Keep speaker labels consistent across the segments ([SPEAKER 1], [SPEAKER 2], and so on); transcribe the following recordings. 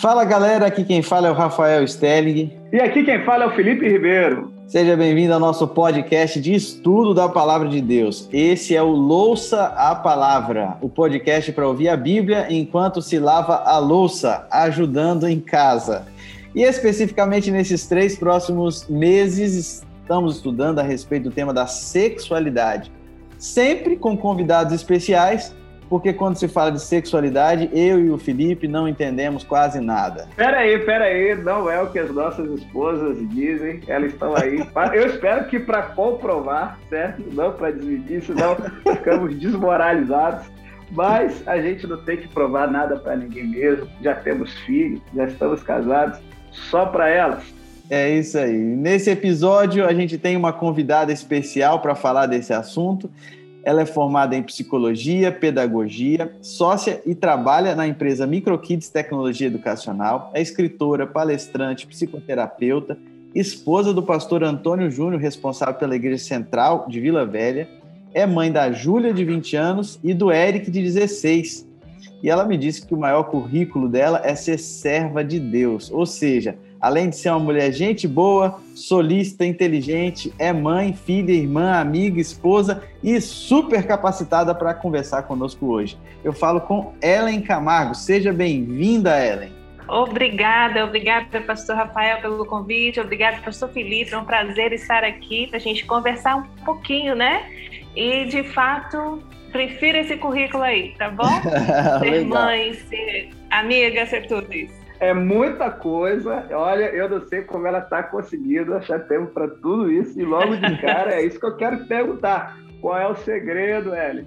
[SPEAKER 1] Fala galera, aqui quem fala é o Rafael Stelling.
[SPEAKER 2] E aqui quem fala é o Felipe Ribeiro.
[SPEAKER 1] Seja bem-vindo ao nosso podcast de estudo da Palavra de Deus. Esse é o Louça a Palavra, o podcast para ouvir a Bíblia enquanto se lava a louça, ajudando em casa. E especificamente nesses três próximos meses, estamos estudando a respeito do tema da sexualidade, sempre com convidados especiais porque quando se fala de sexualidade, eu e o Felipe não entendemos quase nada.
[SPEAKER 2] Peraí, peraí, não é o que as nossas esposas dizem, elas estão aí. Eu espero que para comprovar, certo? Não para desmentir, senão ficamos desmoralizados. Mas a gente não tem que provar nada para ninguém mesmo. Já temos filhos, já estamos casados, só para elas.
[SPEAKER 1] É isso aí. Nesse episódio, a gente tem uma convidada especial para falar desse assunto. Ela é formada em psicologia, pedagogia, sócia e trabalha na empresa Microkids Tecnologia Educacional. É escritora, palestrante, psicoterapeuta, esposa do pastor Antônio Júnior, responsável pela Igreja Central de Vila Velha. É mãe da Júlia, de 20 anos, e do Eric, de 16. E ela me disse que o maior currículo dela é ser serva de Deus, ou seja, Além de ser uma mulher gente boa, solista, inteligente, é mãe, filha, irmã, amiga, esposa e super capacitada para conversar conosco hoje. Eu falo com Ellen Camargo. Seja bem-vinda, Ellen.
[SPEAKER 3] Obrigada, obrigada, pastor Rafael, pelo convite, obrigada, pastor Felipe, é um prazer estar aqui para a gente conversar um pouquinho, né? E, de fato, prefiro esse currículo aí, tá bom? ser mãe, ser amiga, ser tudo isso.
[SPEAKER 2] É muita coisa. Olha, eu não sei como ela está conseguindo achar tempo para tudo isso. E logo de cara, é isso que eu quero perguntar. Qual é o segredo, Ellen?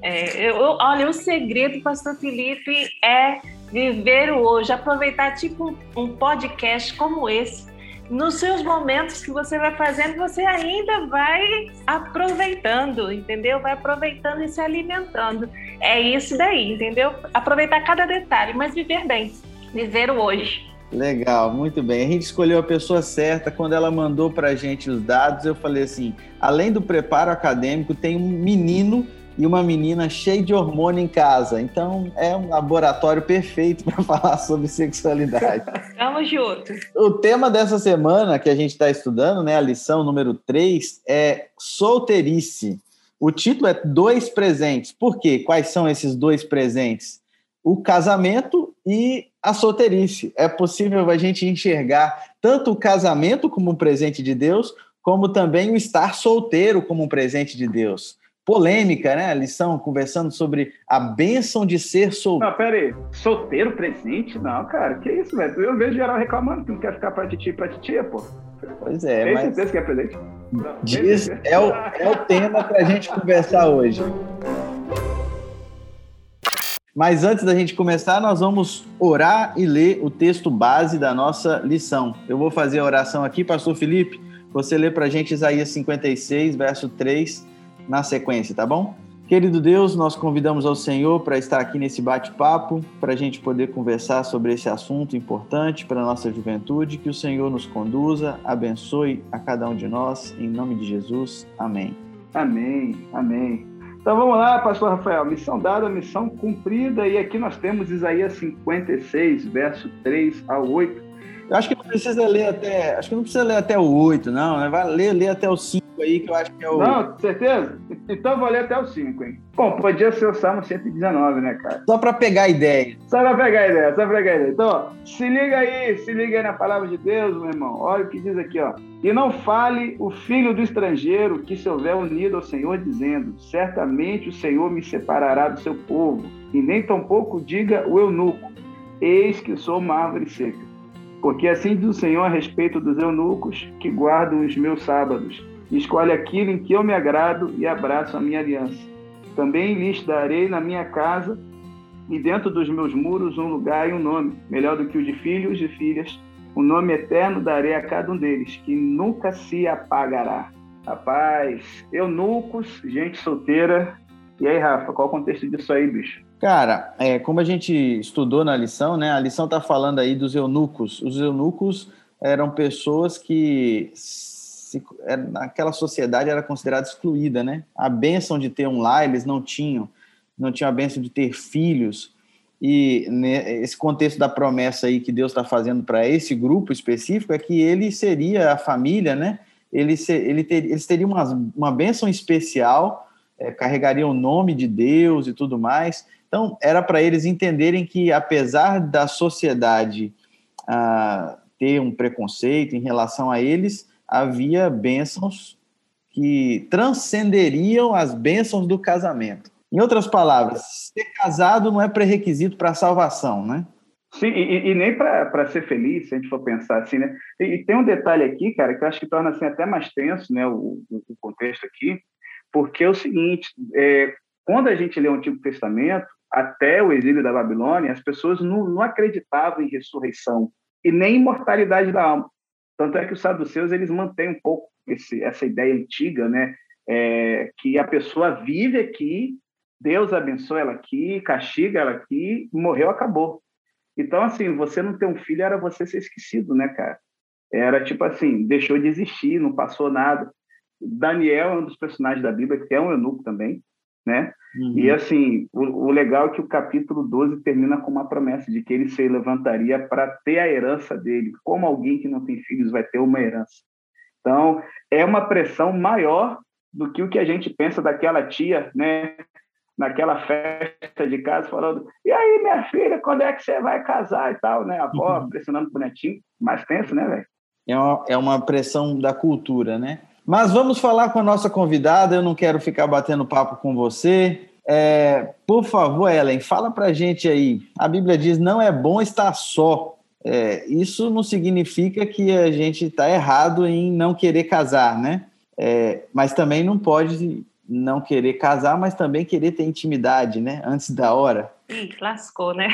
[SPEAKER 3] É, eu, olha, o segredo, Pastor Felipe, é viver o hoje, aproveitar tipo um podcast como esse. Nos seus momentos que você vai fazendo, você ainda vai aproveitando, entendeu? Vai aproveitando e se alimentando. É isso daí, entendeu? Aproveitar cada detalhe, mas viver bem viver o hoje.
[SPEAKER 1] Legal, muito bem. A gente escolheu a pessoa certa. Quando ela mandou para a gente os dados, eu falei assim: além do preparo acadêmico, tem um menino e uma menina cheio de hormônio em casa. Então é um laboratório perfeito para falar sobre sexualidade.
[SPEAKER 3] Vamos juntos.
[SPEAKER 1] O tema dessa semana que a gente está estudando, né, a lição número 3, é solteirice. O título é Dois Presentes. Por quê? Quais são esses dois presentes? O casamento e a solteirice. É possível a gente enxergar tanto o casamento como um presente de Deus, como também o estar solteiro como um presente de Deus. Polêmica, né? A lição conversando sobre a bênção de ser solteiro.
[SPEAKER 2] Não, pera aí. Solteiro presente? Não, cara, que isso, velho? Eu vejo geral reclamando que não quer ficar pra titi pra titia, pô.
[SPEAKER 1] Pois é,
[SPEAKER 2] tem
[SPEAKER 1] mas...
[SPEAKER 2] certeza que é presente?
[SPEAKER 1] Não, Diz, é, o, é o tema pra gente conversar hoje. Mas antes da gente começar, nós vamos orar e ler o texto base da nossa lição. Eu vou fazer a oração aqui, Pastor Felipe. Você lê para a gente Isaías 56, verso 3, na sequência, tá bom? Querido Deus, nós convidamos ao Senhor para estar aqui nesse bate-papo, para a gente poder conversar sobre esse assunto importante para a nossa juventude. Que o Senhor nos conduza, abençoe a cada um de nós, em nome de Jesus. Amém.
[SPEAKER 2] Amém, amém. Então vamos lá, pastor Rafael. Missão dada, missão cumprida. E aqui nós temos Isaías 56, verso 3 ao 8.
[SPEAKER 1] Eu acho que não precisa ler até. Acho que não precisa ler até o 8, não. Né? Vai ler, ler até o 5 aí, que eu acho que é o.
[SPEAKER 2] Não, certeza? Então vou ler até o 5, hein? Bom, podia ser o Salmo 119, né, cara?
[SPEAKER 1] Só para pegar a ideia.
[SPEAKER 2] Só para pegar a ideia, só para pegar a ideia. Então, ó, se liga aí, se liga aí na palavra de Deus, meu irmão. Olha o que diz aqui, ó. E não fale o filho do estrangeiro que se houver unido ao Senhor, dizendo: Certamente o Senhor me separará do seu povo. E nem tampouco diga o eunuco: Eis que sou uma árvore seca. Porque assim diz o Senhor a respeito dos eunucos que guardam os meus sábados. Escolhe aquilo em que eu me agrado e abraço a minha aliança. Também lhes darei na minha casa e dentro dos meus muros um lugar e um nome, melhor do que o de filhos e filhas o nome eterno darei a cada um deles, que nunca se apagará. Rapaz, eunucos, gente solteira. E aí, Rafa, qual o contexto disso aí, bicho?
[SPEAKER 1] Cara, é, como a gente estudou na lição, né? A lição está falando aí dos eunucos. Os eunucos eram pessoas que se, é, naquela sociedade era considerada excluída, né? A bênção de ter um lar eles não tinham, não tinham a bênção de ter filhos. e né, esse contexto da promessa aí que Deus está fazendo para esse grupo específico é que ele seria a família, né? Ele, ser, ele ter, eles teriam uma, uma bênção especial, é, carregariam o nome de Deus e tudo mais. Então, era para eles entenderem que, apesar da sociedade ah, ter um preconceito em relação a eles, havia bênçãos que transcenderiam as bênçãos do casamento. Em outras palavras, ser casado não é pré-requisito para a salvação, né?
[SPEAKER 2] Sim, e, e nem para ser feliz, se a gente for pensar assim, né? E, e, tem um detalhe aqui, cara, que eu acho que torna assim, até mais tenso né, o, o contexto aqui, porque é o seguinte: é, quando a gente lê o Antigo Testamento, até o exílio da Babilônia, as pessoas não, não acreditavam em ressurreição e nem imortalidade da alma. Tanto é que os saduceus eles mantêm um pouco esse, essa ideia antiga, né? É, que a pessoa vive aqui Deus abençoa ela aqui, castiga ela aqui, morreu, acabou. Então, assim, você não ter um filho era você ser esquecido, né, cara? Era tipo assim, deixou de existir, não passou nada. Daniel é um dos personagens da Bíblia, que é um eunuco também, né? Uhum. E assim, o, o, legal é que o capítulo 12 termina com uma promessa de que ele se levantaria para ter a herança dele. Como alguém que não tem filhos vai ter uma herança? Então, é uma pressão maior do que o que a gente pensa daquela tia, né, naquela festa de casa, falando: e aí, minha filha, quando é que você vai casar e tal, né? A avó uhum. pressionando o netinho, mais tenso, né, velho?
[SPEAKER 1] É uma, é uma pressão da cultura, né? Mas vamos falar com a nossa convidada, eu não quero ficar batendo papo com você. É, por favor, Ellen, fala pra gente aí. A Bíblia diz: não é bom estar só. É, isso não significa que a gente está errado em não querer casar, né? É, mas também não pode não querer casar, mas também querer ter intimidade, né? Antes da hora.
[SPEAKER 3] Ih, lascou, né?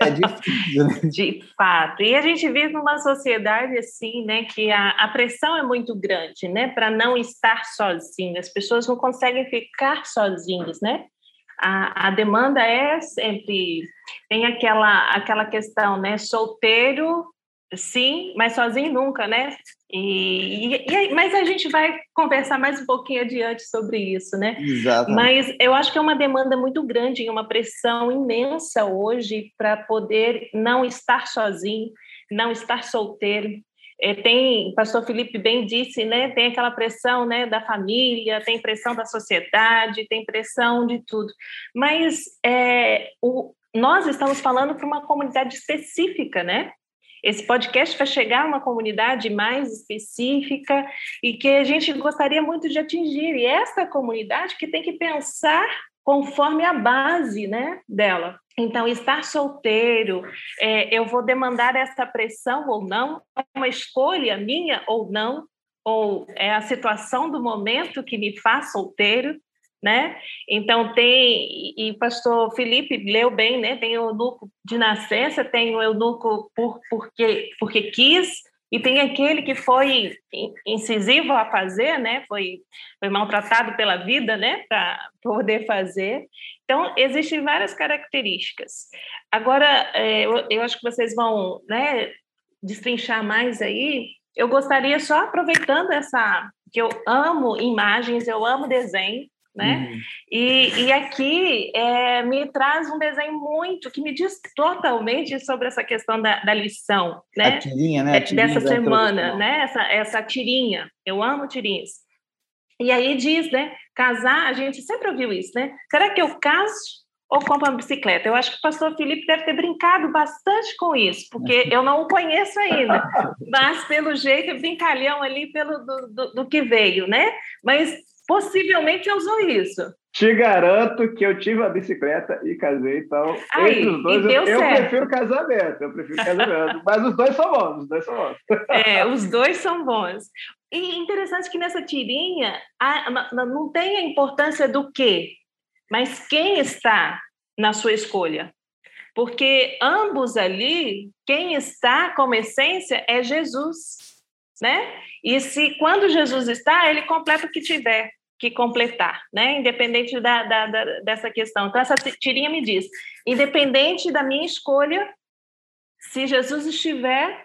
[SPEAKER 1] É difícil, né?
[SPEAKER 3] De fato. E a gente vive numa sociedade assim, né, que a, a pressão é muito grande, né, para não estar sozinho. As pessoas não conseguem ficar sozinhas, né? A, a demanda é sempre tem aquela aquela questão, né, solteiro sim, mas sozinho nunca, né? E, e, mas a gente vai conversar mais um pouquinho adiante sobre isso, né?
[SPEAKER 1] Exato.
[SPEAKER 3] Mas eu acho que é uma demanda muito grande e uma pressão imensa hoje para poder não estar sozinho, não estar solteiro. É, tem, o pastor Felipe bem disse, né? Tem aquela pressão, né, da família, tem pressão da sociedade, tem pressão de tudo. Mas é, o, nós estamos falando para uma comunidade específica, né? Esse podcast vai chegar a uma comunidade mais específica e que a gente gostaria muito de atingir. E essa comunidade que tem que pensar conforme a base né, dela. Então, estar solteiro, é, eu vou demandar essa pressão ou não, é uma escolha minha ou não, ou é a situação do momento que me faz solteiro né? Então tem e pastor Felipe leu bem, né? Tem o eunuco de nascença, tem o eunuco por porque porque quis e tem aquele que foi incisivo a fazer, né? Foi foi maltratado pela vida, né? Para poder fazer. Então existem várias características. Agora é, eu, eu acho que vocês vão, né? Destrinchar mais aí. Eu gostaria só aproveitando essa que eu amo imagens, eu amo desenho né? Uhum. E, e aqui é, me traz um desenho muito que me diz totalmente sobre essa questão da, da lição, né?
[SPEAKER 1] A tirinha, né? A
[SPEAKER 3] é, tirinha Dessa semana, né? Essa, essa tirinha. Eu amo tirinhas. E aí diz, né? Casar, a gente sempre ouviu isso, né? Será que eu caso ou compro uma bicicleta? Eu acho que o pastor Felipe deve ter brincado bastante com isso, porque eu não o conheço ainda, mas pelo jeito, brincalhão ali pelo do, do, do que veio, né? Mas possivelmente usou isso.
[SPEAKER 2] Te garanto que eu tive a bicicleta e casei, então. Aí, entre os dois, eu, eu prefiro casamento, eu prefiro casamento. mas os dois são bons, os dois são bons.
[SPEAKER 3] É, os dois são bons. E interessante que nessa tirinha não tem a importância do quê, mas quem está na sua escolha. Porque ambos ali, quem está como essência é Jesus né? E se quando Jesus está, ele completa o que tiver que completar, né? Independente da, da, da, dessa questão. Então, essa tirinha me diz: independente da minha escolha, se Jesus estiver,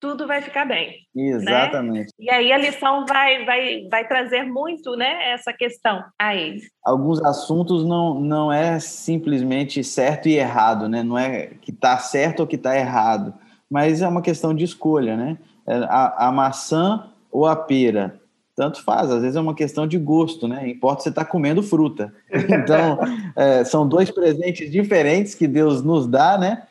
[SPEAKER 3] tudo vai ficar bem.
[SPEAKER 1] Né? Exatamente. Né?
[SPEAKER 3] E aí a lição vai, vai, vai trazer muito né, essa questão a ele.
[SPEAKER 1] Alguns assuntos não, não é simplesmente certo e errado, né? Não é que está certo ou que está errado, mas é uma questão de escolha, né? É, a, a maçã ou a pera, tanto faz, às vezes é uma questão de gosto, né? Importa você estar tá comendo fruta. Então, é, são dois presentes diferentes que Deus nos dá, né?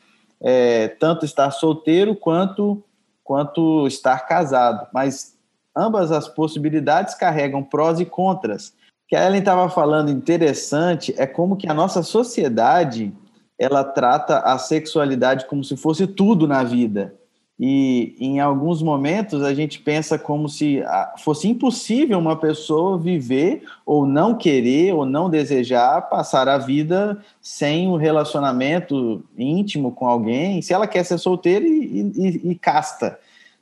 [SPEAKER 1] É, tanto estar solteiro quanto quanto estar casado, mas ambas as possibilidades carregam prós e contras. O que a Ellen estava falando interessante é como que a nossa sociedade ela trata a sexualidade como se fosse tudo na vida. E em alguns momentos a gente pensa como se ah, fosse impossível uma pessoa viver ou não querer ou não desejar passar a vida sem um relacionamento íntimo com alguém, se ela quer ser solteira e, e, e casta,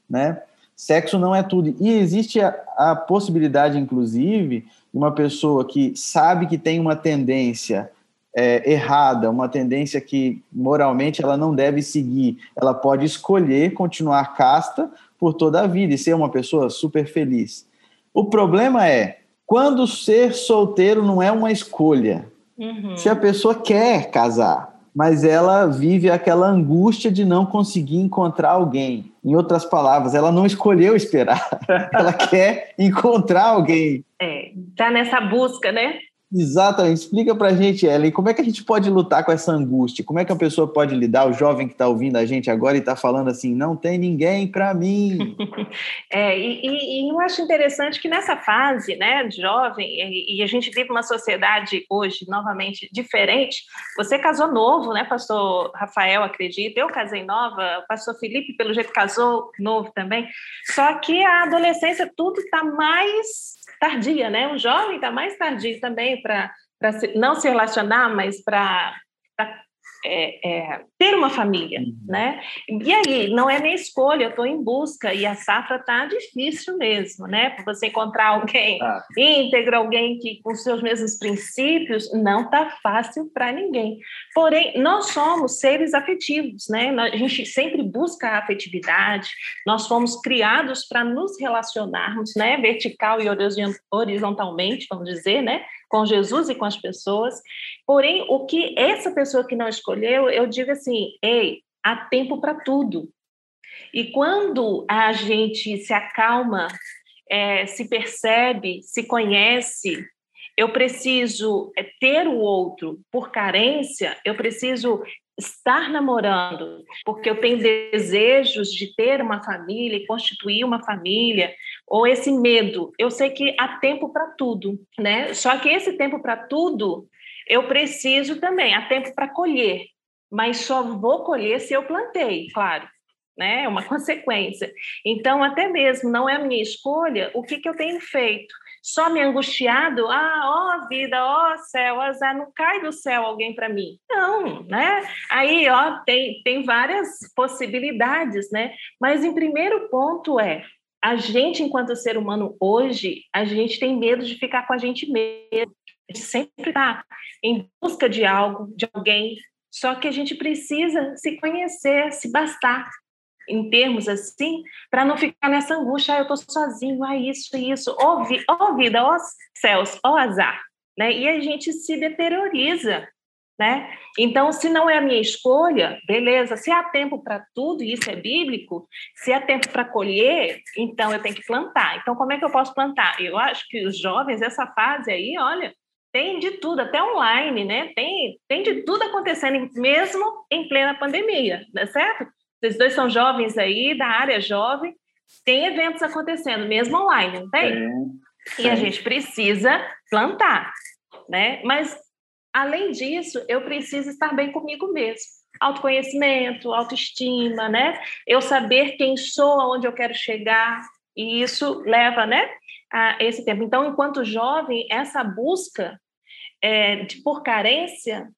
[SPEAKER 1] né? Sexo não é tudo. E existe a, a possibilidade, inclusive, de uma pessoa que sabe que tem uma tendência é, errada, uma tendência que moralmente ela não deve seguir, ela pode escolher continuar casta por toda a vida e ser uma pessoa super feliz. O problema é quando ser solteiro não é uma escolha. Uhum. Se a pessoa quer casar, mas ela vive aquela angústia de não conseguir encontrar alguém. Em outras palavras, ela não escolheu esperar, ela quer encontrar alguém.
[SPEAKER 3] É, tá nessa busca, né?
[SPEAKER 1] Exatamente. Explica pra gente, Ellen, como é que a gente pode lutar com essa angústia? Como é que a pessoa pode lidar, o jovem que está ouvindo a gente agora e está falando assim, não tem ninguém para mim?
[SPEAKER 3] é, e, e, eu acho interessante que nessa fase, né, jovem, e, e, a gente vive uma sociedade hoje, novamente, diferente. Você casou novo, né, pastor Rafael, acredito. Eu casei nova, o pastor Felipe, pelo jeito, casou novo também. Só que a adolescência, tudo está mais tardia, né? O jovem está mais tardio também para não se relacionar, mas para é, é, ter uma família, uhum. né? E aí, não é minha escolha, eu estou em busca, e a safra está difícil mesmo, né? Para você encontrar alguém ah. íntegro, alguém que com seus mesmos princípios, não está fácil para ninguém. Porém, nós somos seres afetivos, né? A gente sempre busca a afetividade, nós fomos criados para nos relacionarmos, né? Vertical e horizontalmente, vamos dizer, né? com Jesus e com as pessoas. Porém, o que essa pessoa que não escolheu, eu digo assim: ei, há tempo para tudo. E quando a gente se acalma, é, se percebe, se conhece, eu preciso é, ter o outro por carência, eu preciso estar namorando, porque eu tenho desejos de ter uma família e constituir uma família, ou esse medo. Eu sei que há tempo para tudo, né? Só que esse tempo para tudo, eu preciso também, há tempo para colher, mas só vou colher se eu plantei, claro. Né? É uma consequência. Então, até mesmo não é a minha escolha, o que, que eu tenho feito? só me angustiado, ah, ó vida, ó céu, azar, não cai do céu alguém para mim. Não, né? Aí, ó, tem, tem várias possibilidades, né? Mas em primeiro ponto é, a gente, enquanto ser humano hoje, a gente tem medo de ficar com a gente mesmo. A gente sempre está em busca de algo, de alguém, só que a gente precisa se conhecer, se bastar, em termos assim, para não ficar nessa angústia, ah, eu estou sozinho, ah, isso, isso, ó vi, oh, vida, ó oh, céus, ó oh, azar, né? E a gente se deterioriza, né? Então, se não é a minha escolha, beleza, se há tempo para tudo, e isso é bíblico, se há tempo para colher, então eu tenho que plantar. Então, como é que eu posso plantar? Eu acho que os jovens, essa fase aí, olha, tem de tudo, até online, né? Tem, tem de tudo acontecendo, mesmo em plena pandemia, não é certo? Vocês dois são jovens aí, da área jovem, tem eventos acontecendo, mesmo online, não tem? É, e a gente precisa plantar, né? Mas, além disso, eu preciso estar bem comigo mesmo. Autoconhecimento, autoestima, né? Eu saber quem sou, aonde eu quero chegar, e isso leva, né, a esse tempo. Então, enquanto jovem, essa busca é, de, por carência,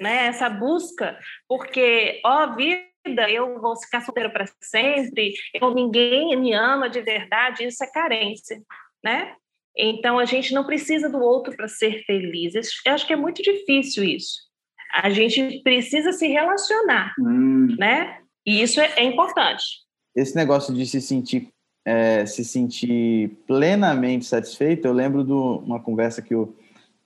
[SPEAKER 3] né, essa busca, porque, ó, vida eu vou ficar solteiro para sempre, eu, ninguém me ama de verdade, isso é carência, né? Então, a gente não precisa do outro para ser feliz. Eu acho que é muito difícil isso. A gente precisa se relacionar, hum. né? E isso é, é importante.
[SPEAKER 1] esse negócio de se sentir é, se sentir plenamente satisfeito, eu lembro de uma conversa que o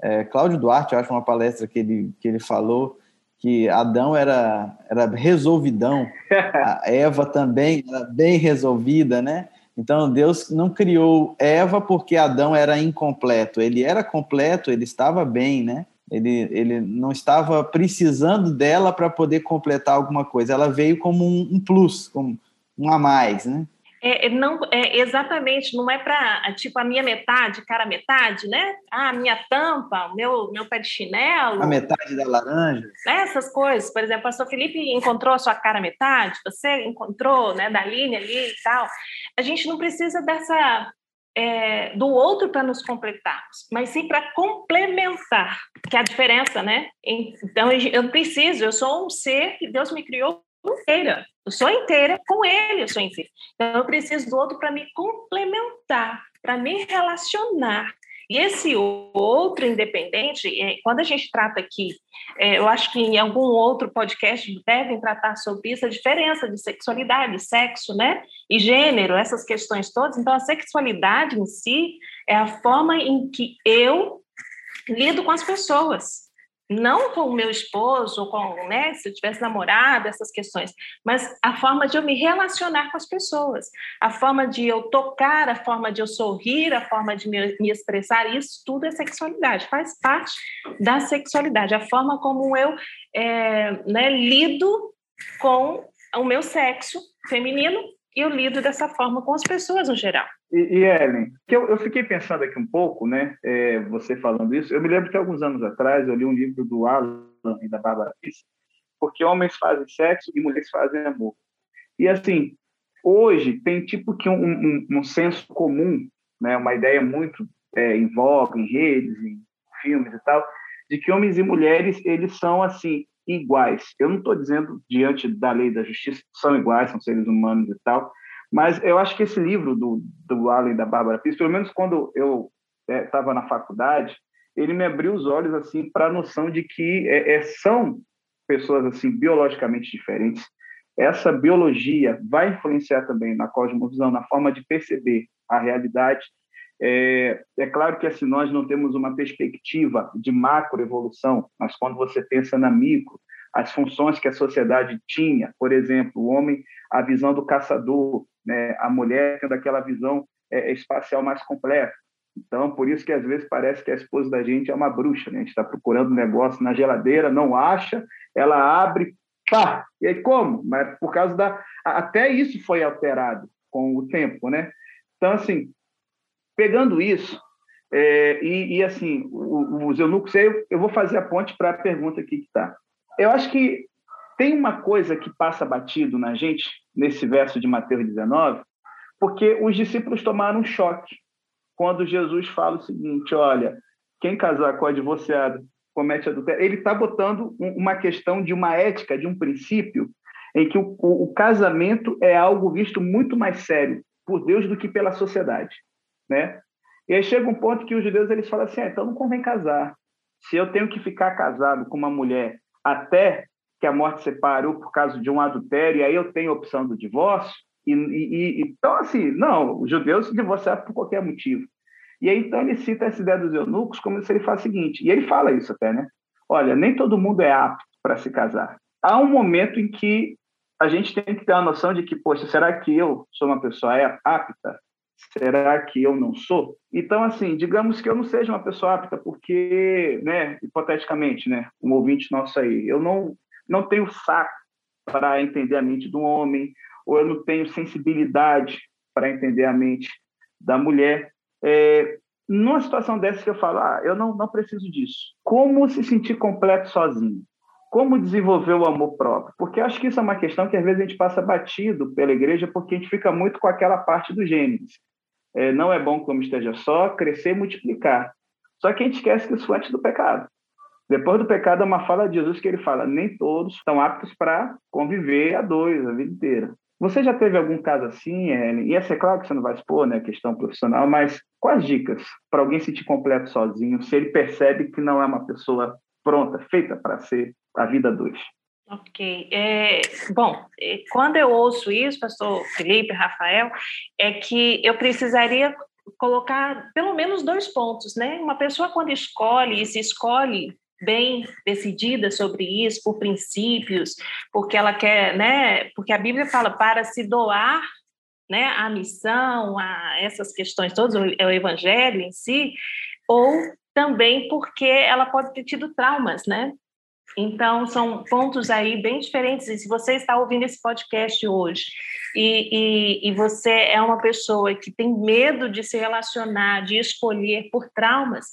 [SPEAKER 1] é, Cláudio Duarte, eu acho uma palestra que ele, que ele falou que Adão era, era resolvidão, a Eva também era bem resolvida, né? Então Deus não criou Eva porque Adão era incompleto, ele era completo, ele estava bem, né? Ele, ele não estava precisando dela para poder completar alguma coisa, ela veio como um, um plus, como um a mais, né?
[SPEAKER 3] É, é, não, é, exatamente, não é para, tipo, a minha metade, cara metade, né? Ah, a minha tampa, o meu, meu pé de chinelo.
[SPEAKER 1] A metade da laranja.
[SPEAKER 3] Né? Essas coisas. Por exemplo, o pastor Felipe encontrou a sua cara metade, você encontrou, né, da linha ali e tal. A gente não precisa dessa é, do outro para nos completarmos, mas sim para complementar, que é a diferença, né? Então, eu preciso, eu sou um ser que Deus me criou inteira. Eu sou inteira com ele, eu sou inteira. Então, eu preciso do outro para me complementar, para me relacionar. E esse outro independente, é, quando a gente trata aqui, é, eu acho que em algum outro podcast devem tratar sobre isso, a diferença de sexualidade, sexo, né? E gênero, essas questões todas. Então, a sexualidade em si é a forma em que eu lido com as pessoas não com o meu esposo, ou com, né, se eu tivesse namorado, essas questões, mas a forma de eu me relacionar com as pessoas, a forma de eu tocar, a forma de eu sorrir, a forma de me, me expressar, isso tudo é sexualidade, faz parte da sexualidade, a forma como eu é, né, lido com o meu sexo feminino e eu lido dessa forma com as pessoas no geral.
[SPEAKER 2] E, e Ellen, que eu, eu, fiquei pensando aqui um pouco, né? É, você falando isso, eu me lembro que alguns anos atrás eu li um livro do Alan e da Bárbara Pisse, porque homens fazem sexo e mulheres fazem amor. E assim, hoje tem tipo que um, um, um senso comum, né? Uma ideia muito é, em voga, em redes, em filmes e tal, de que homens e mulheres eles são assim iguais. Eu não estou dizendo diante da lei da justiça são iguais, são seres humanos e tal, mas eu acho que esse livro do, do Alan e da Bárbara Pires, pelo menos quando eu estava é, na faculdade, ele me abriu os olhos assim para a noção de que é, é, são pessoas assim biologicamente diferentes. Essa biologia vai influenciar também na cosmovisão, na forma de perceber a realidade. É, é claro que assim nós não temos uma perspectiva de macroevolução, mas quando você pensa na micro, as funções que a sociedade tinha, por exemplo, o homem, a visão do caçador, né, a mulher tendo aquela visão é, espacial mais completa. Então, por isso que às vezes parece que a esposa da gente é uma bruxa, né? A gente está procurando um negócio na geladeira, não acha, ela abre, pá! E aí como? Mas por causa da... Até isso foi alterado com o tempo, né? Então, assim, pegando isso, é, e, e, assim, os eunucos, eu, eu vou fazer a ponte para a pergunta aqui que está. Eu acho que tem uma coisa que passa batido na gente, nesse verso de Mateus 19, porque os discípulos tomaram um choque quando Jesus fala o seguinte: olha, quem casar com a divorciada comete adultério. Ele está botando uma questão de uma ética, de um princípio, em que o, o, casamento é algo visto muito mais sério por Deus do que pela sociedade, né? E aí chega um ponto que os judeus eles falam assim: ah, então não convém casar. Se eu tenho que ficar casado com uma mulher até que a morte separou por causa de um adultério, e aí eu tenho a opção do divórcio. E, e, então, assim, não, os judeus se divorciaram por qualquer motivo. E aí, então, ele cita essa ideia dos eunucos como se ele faz o seguinte, e ele fala isso até, né? Olha, nem todo mundo é apto para se casar. Há um momento em que a gente tem que ter a noção de que, poxa, será que eu sou uma pessoa apta? Será que eu não sou? Então, assim, digamos que eu não seja uma pessoa apta, porque, né, hipoteticamente, né, um ouvinte nosso aí, eu não não tenho saco para entender a mente do homem, ou eu não tenho sensibilidade para entender a mente da mulher. É, numa situação dessa que eu falo, ah, eu não, não preciso disso. Como se sentir completo sozinho? Como desenvolver o amor próprio? Porque acho que isso é uma questão que às vezes a gente passa batido pela igreja porque a gente fica muito com aquela parte do Gênesis. É, não é bom que o homem esteja só, crescer e multiplicar. Só que a gente esquece que isso foi antes do pecado. Depois do pecado, é uma fala de Jesus que ele fala: nem todos estão aptos para conviver a dois a vida inteira. Você já teve algum caso assim, Ellen? E essa é claro que você não vai expor, né, questão profissional, mas quais dicas para alguém sentir completo sozinho, se ele percebe que não é uma pessoa pronta, feita para ser a vida dois?
[SPEAKER 3] Ok. É, bom, é, quando eu ouço isso, pastor Felipe, Rafael, é que eu precisaria colocar pelo menos dois pontos, né? Uma pessoa quando escolhe e se escolhe bem decidida sobre isso, por princípios, porque ela quer, né? Porque a Bíblia fala para se doar, né? A missão, a essas questões todas, o, o evangelho em si, ou também porque ela pode ter tido traumas, né? Então, são pontos aí bem diferentes. E se você está ouvindo esse podcast hoje e, e, e, você é uma pessoa que tem medo de se relacionar, de escolher por traumas,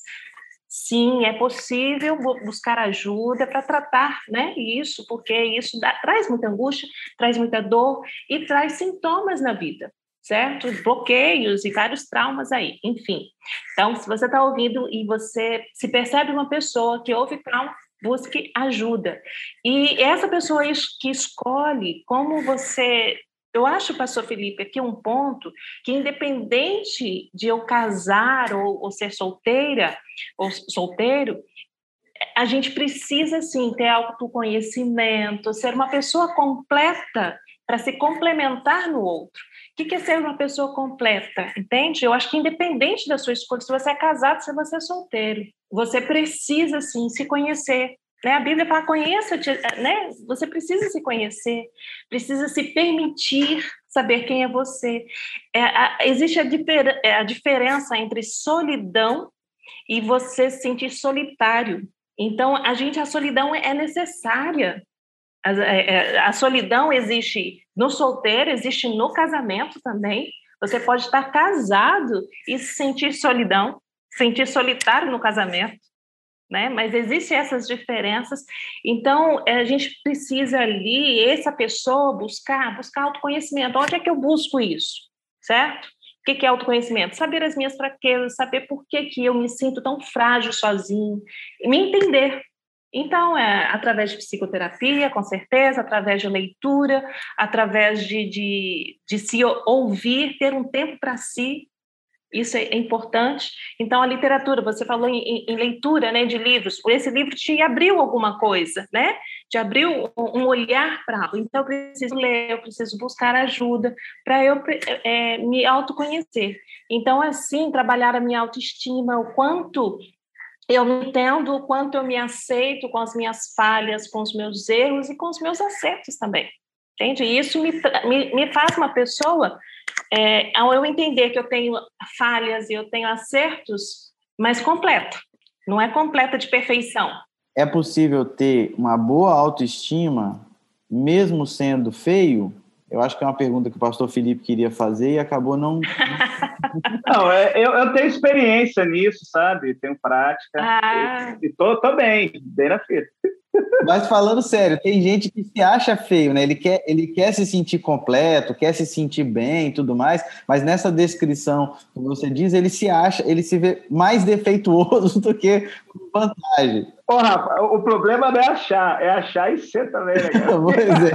[SPEAKER 3] sim, é possível buscar ajuda para tratar né, isso, porque isso dá, traz muita angústia, traz muita dor e traz sintomas na vida certo? Bloqueios e vários traumas aí, enfim. Então, se você está ouvindo e você se percebe uma pessoa que houve trauma, busque ajuda. E essa pessoa que escolhe como você. Eu acho, pastor Felipe, aqui um ponto que, independente de eu casar ou, ou ser solteira ou solteiro, a gente precisa, sim, ter autoconhecimento, ser uma pessoa completa para se complementar no outro. O que é ser uma pessoa completa? Entende? Eu acho que independente da sua escolha, se você é casado, se você é solteiro, você precisa sim se conhecer. Né? A Bíblia fala: conheça-te, né? Você precisa se conhecer, precisa se permitir saber quem é você. É, a, existe a, difer, é, a diferença entre solidão e você se sentir solitário. Então, a gente, a solidão é necessária. A, é, é, a, solidão existe no solteiro, existe no casamento também. Você pode estar casado e se sentir solidão, sentir solitário no casamento, né? Mas existem essas diferenças. Então, a gente precisa ali, essa pessoa, buscar, buscar autoconhecimento. Onde é que eu busco isso? Certo? O que é autoconhecimento? Saber as minhas fraquezas, saber por que, que eu me sinto tão frágil sozinho, me entender, então, é através de psicoterapia, com certeza, através de leitura, através de, de, de se ouvir, ter um tempo para si, isso é importante. Então, a literatura, você falou em, em, leitura né, de livros, esse livro te abriu alguma coisa, né? Te abriu um olhar para algo. Então, eu preciso ler, eu preciso buscar ajuda para eu é, me autoconhecer. Então, assim, trabalhar a minha autoestima, o quanto eu me entendo o quanto eu me aceito com as minhas falhas, com os meus erros e com os meus acertos também. Entende? E isso me, me, me faz uma pessoa, é, ao eu entender que eu tenho falhas e eu tenho acertos, mas completa. Não é completa de perfeição.
[SPEAKER 1] É possível ter uma boa autoestima, mesmo sendo feio? Eu acho que é uma pergunta que o pastor Felipe queria fazer e acabou não.
[SPEAKER 2] não, é, eu, eu, tenho experiência nisso, sabe? Tenho prática.
[SPEAKER 3] Ah.
[SPEAKER 2] E, e tô, tô bem, bem na fita.
[SPEAKER 1] Mas falando sério, tem gente que se acha feio, né? Ele quer, ele quer se sentir completo, quer se sentir bem e tudo mais, mas nessa descrição que você diz, ele se acha, ele se vê mais defeituoso do que vantagem.
[SPEAKER 2] Ô, Rafa, o problema não é achar, é achar e ser também, né,
[SPEAKER 1] pois é.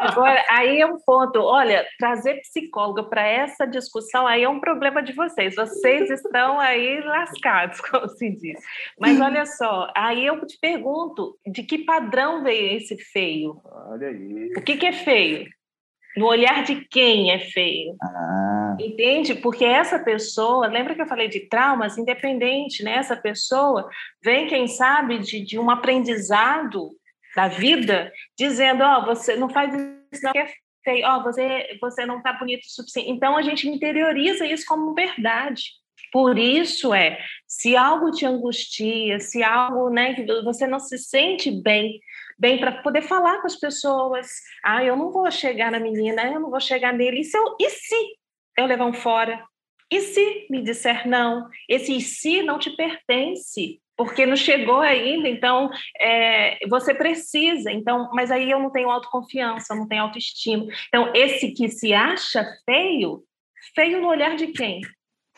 [SPEAKER 3] Agora, aí é um ponto. Olha, trazer psicóloga para essa discussão aí é um problema de vocês. Vocês estão aí lascados, como se diz. Mas olha só, aí eu te pergunto, de que padrão veio esse feio?
[SPEAKER 2] Olha aí.
[SPEAKER 3] O que, que é feio? No olhar de quem é feio.
[SPEAKER 1] Ah.
[SPEAKER 3] Entende? Porque essa pessoa, lembra que eu falei de traumas, independente, né? Essa pessoa vem, quem sabe, de, de um aprendizado da vida, dizendo, ó, oh, você não faz isso não, que é feio, ó, oh, você, você não está bonito o suficiente. Então, a gente interioriza isso como verdade. Por isso é, se algo te angustia, se algo, né, que você não se sente bem, bem para poder falar com as pessoas. Ah, eu não vou chegar na menina, eu não vou chegar nele. E se eu, e se eu levar um fora? E se me disser não? Esse e se não te pertence, porque não chegou ainda, então é, você precisa. Então, mas aí eu não tenho autoconfiança, eu não tenho autoestima. Então, esse que se acha feio, feio no olhar de quem?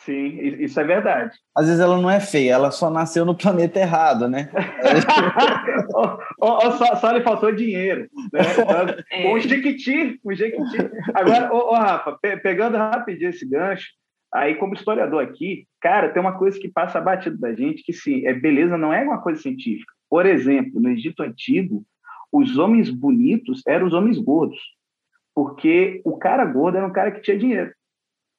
[SPEAKER 2] Sim, isso é verdade.
[SPEAKER 1] Às vezes ela não é feia, ela só nasceu no planeta errado, né?
[SPEAKER 2] oh, oh, só, só lhe faltou dinheiro. Né? É. Um jequiti, um jequiti. Agora, ô, oh, Rafa, pe pegando rapidinho esse gancho, aí como historiador aqui, cara, tem uma coisa que passa batido da gente, que sim, é beleza não é uma coisa científica. Por exemplo, no Egito Antigo, os homens bonitos eram os homens gordos, porque o cara gordo era um cara que tinha dinheiro.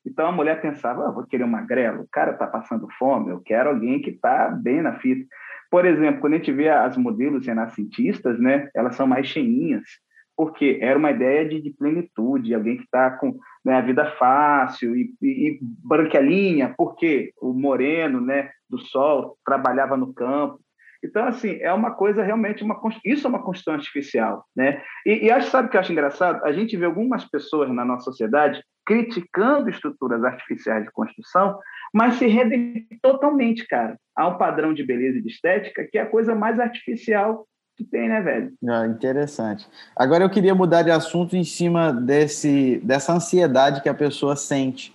[SPEAKER 2] Então a mulher pensava, ah, vou querer um magrelo, o cara está passando fome, eu quero alguém que está bem na fita. Por exemplo, quando a gente vê as modelos renascentistas, né, elas são mais cheinhas, porque era uma ideia de, de plenitude, alguém que está com né, a vida fácil e, e, branquelinha, porque o moreno né, do sol trabalhava no campo. Então, assim, é uma coisa realmente, uma, isso é uma construção artificial. Né? E, e acho, sabe o que eu acho engraçado? A gente vê algumas pessoas na nossa sociedade criticando estruturas artificiais de construção, mas se rendem totalmente, cara, a um padrão de beleza e de estética que é a coisa mais artificial que tem, né, velho?
[SPEAKER 1] Ah, interessante. Agora eu queria mudar de assunto em cima desse, dessa ansiedade que a pessoa sente.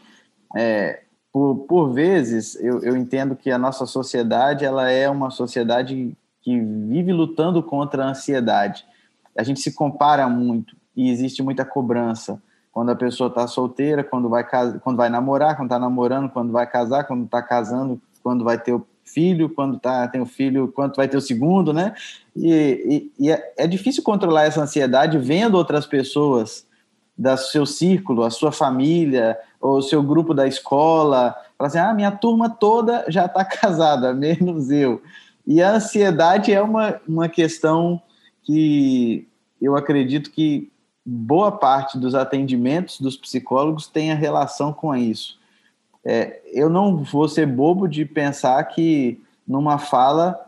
[SPEAKER 1] É, por, por vezes, eu, eu entendo que a nossa sociedade ela é uma sociedade que vive lutando contra a ansiedade. A gente se compara muito e existe muita cobrança. Quando a pessoa está solteira, quando vai, quando vai namorar, quando está namorando, quando vai casar, quando está casando, quando vai ter o filho, quando tá, tem o filho, quando vai ter o segundo, né? E, e, e é, é, difícil controlar essa ansiedade vendo outras pessoas do seu círculo, a sua família, ou o seu grupo da escola, falar assim, ah, minha turma toda já está casada, menos eu. E a ansiedade é uma, uma questão que eu acredito que boa parte dos atendimentos dos psicólogos tem a relação com isso é, eu não vou ser bobo de pensar que numa fala